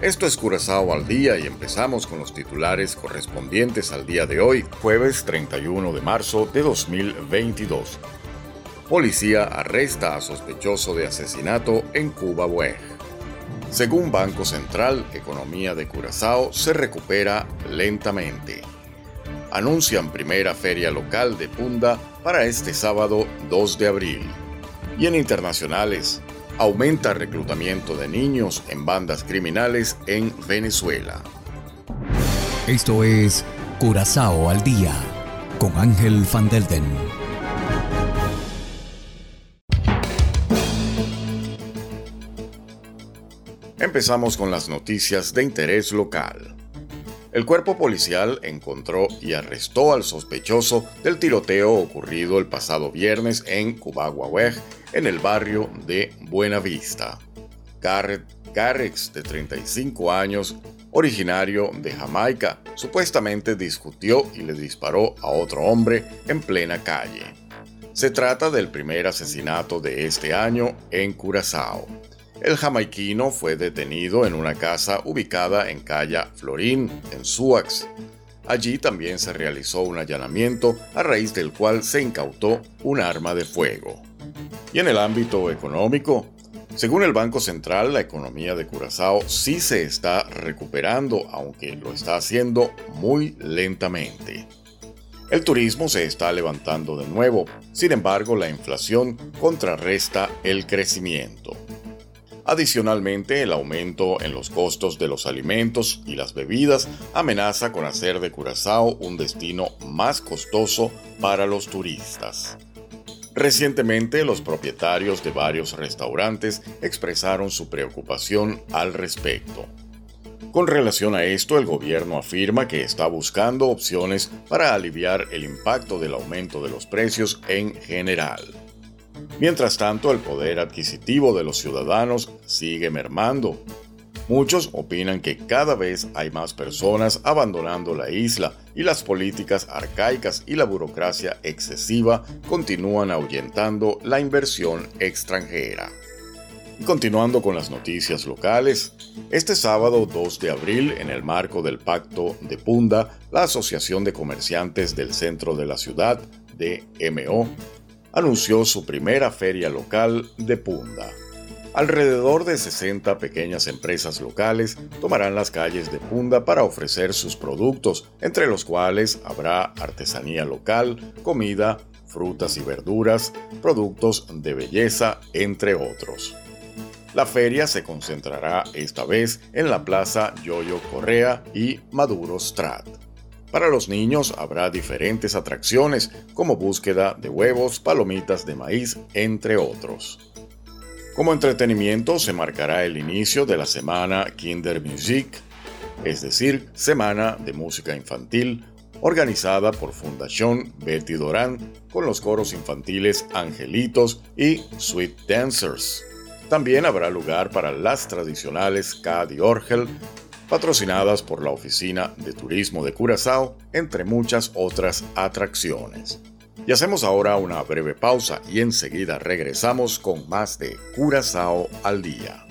Esto es Curazao al día y empezamos con los titulares correspondientes al día de hoy, jueves 31 de marzo de 2022. Policía arresta a sospechoso de asesinato en Cuba Buej. Según Banco Central, economía de Curazao se recupera lentamente. Anuncian primera feria local de Punda para este sábado 2 de abril. Y en internacionales, aumenta reclutamiento de niños en bandas criminales en Venezuela. Esto es Curazao al día con Ángel Van Delden. Empezamos con las noticias de interés local. El cuerpo policial encontró y arrestó al sospechoso del tiroteo ocurrido el pasado viernes en Cubaguaweg, en el barrio de Buenavista. Garrett Garrix, de 35 años, originario de Jamaica, supuestamente discutió y le disparó a otro hombre en plena calle. Se trata del primer asesinato de este año en Curazao. El jamaiquino fue detenido en una casa ubicada en calle Florín, en Suax. Allí también se realizó un allanamiento a raíz del cual se incautó un arma de fuego. Y en el ámbito económico, según el Banco Central, la economía de Curazao sí se está recuperando, aunque lo está haciendo muy lentamente. El turismo se está levantando de nuevo, sin embargo la inflación contrarresta el crecimiento. Adicionalmente, el aumento en los costos de los alimentos y las bebidas amenaza con hacer de Curazao un destino más costoso para los turistas. Recientemente, los propietarios de varios restaurantes expresaron su preocupación al respecto. Con relación a esto, el gobierno afirma que está buscando opciones para aliviar el impacto del aumento de los precios en general. Mientras tanto, el poder adquisitivo de los ciudadanos sigue mermando. Muchos opinan que cada vez hay más personas abandonando la isla y las políticas arcaicas y la burocracia excesiva continúan ahuyentando la inversión extranjera. Y continuando con las noticias locales, este sábado 2 de abril, en el marco del Pacto de Punda, la Asociación de Comerciantes del Centro de la Ciudad, DMO, anunció su primera feria local de Punda. Alrededor de 60 pequeñas empresas locales tomarán las calles de Punda para ofrecer sus productos, entre los cuales habrá artesanía local, comida, frutas y verduras, productos de belleza, entre otros. La feria se concentrará esta vez en la Plaza Yoyo Correa y Maduro Strat. Para los niños habrá diferentes atracciones como búsqueda de huevos, palomitas de maíz, entre otros. Como entretenimiento se marcará el inicio de la semana Kindermusik, es decir, Semana de Música Infantil, organizada por Fundación Betty Dorán con los coros infantiles Angelitos y Sweet Dancers. También habrá lugar para las tradicionales Cadi Orgel, patrocinadas por la Oficina de Turismo de Curazao, entre muchas otras atracciones. Y hacemos ahora una breve pausa y enseguida regresamos con más de Curazao al día.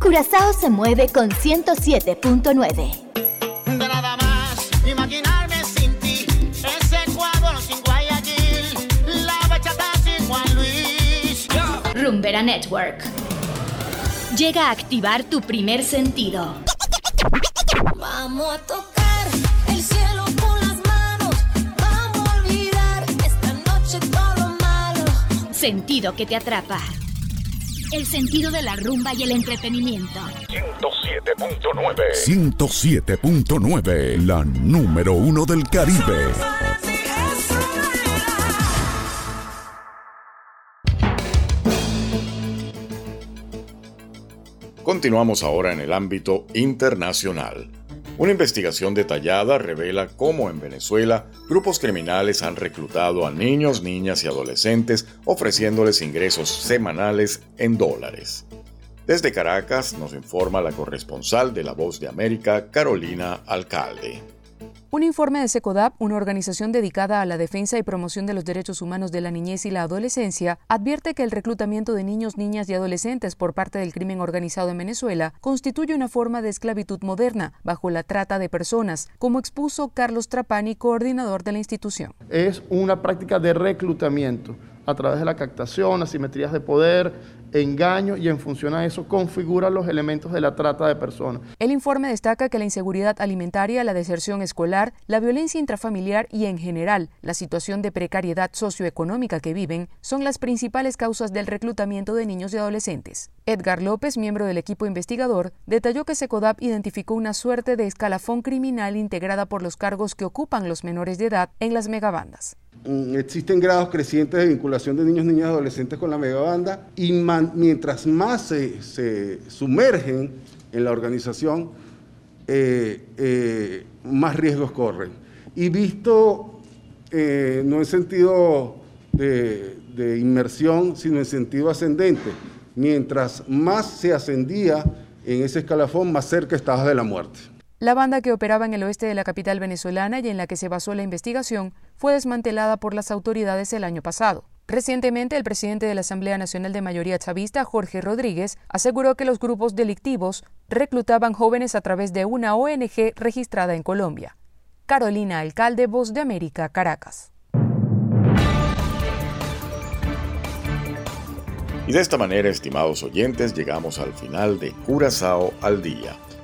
Curazao se mueve con 107.9. Nada más imaginarme sin ti, ese Ecuador sin Guayaquil, la bachata sin Juan Luis. Rumbera Network. Llega a activar tu primer sentido. Vamos a tocar el cielo con las manos. Vamos a olvidar esta noche todo lo malo. Sentido que te atrapa. El sentido de la rumba y el entretenimiento. 107.9. 107.9, la número uno del Caribe. Continuamos ahora en el ámbito internacional. Una investigación detallada revela cómo en Venezuela grupos criminales han reclutado a niños, niñas y adolescentes ofreciéndoles ingresos semanales en dólares. Desde Caracas nos informa la corresponsal de La Voz de América, Carolina Alcalde. Un informe de SECODAP, una organización dedicada a la defensa y promoción de los derechos humanos de la niñez y la adolescencia, advierte que el reclutamiento de niños, niñas y adolescentes por parte del crimen organizado en Venezuela constituye una forma de esclavitud moderna, bajo la trata de personas, como expuso Carlos Trapani, coordinador de la institución. Es una práctica de reclutamiento a través de la captación, asimetrías de poder, engaño y en función a eso configura los elementos de la trata de personas. El informe destaca que la inseguridad alimentaria, la deserción escolar, la violencia intrafamiliar y en general la situación de precariedad socioeconómica que viven son las principales causas del reclutamiento de niños y adolescentes. Edgar López, miembro del equipo investigador, detalló que Secodap identificó una suerte de escalafón criminal integrada por los cargos que ocupan los menores de edad en las megabandas. Mm, existen grados crecientes de vinculación de niños, niñas y adolescentes con la megabanda y mientras más se, sumergen en la organización, eh, eh, más riesgos corren. Y visto eh, no en sentido de, de inmersión, sino en sentido ascendente, mientras más se ascendía en ese escalafón, más cerca estabas de la muerte. La banda que operaba en el oeste de la capital venezolana y en la que se basó la investigación fue desmantelada por las autoridades el año pasado. Recientemente, el presidente de la Asamblea Nacional de Mayoría Chavista, Jorge Rodríguez, aseguró que los grupos delictivos reclutaban jóvenes a través de una ONG registrada en Colombia. Carolina Alcalde, Voz de América, Caracas. Y de esta manera, estimados oyentes, llegamos al final de Curazao al Día.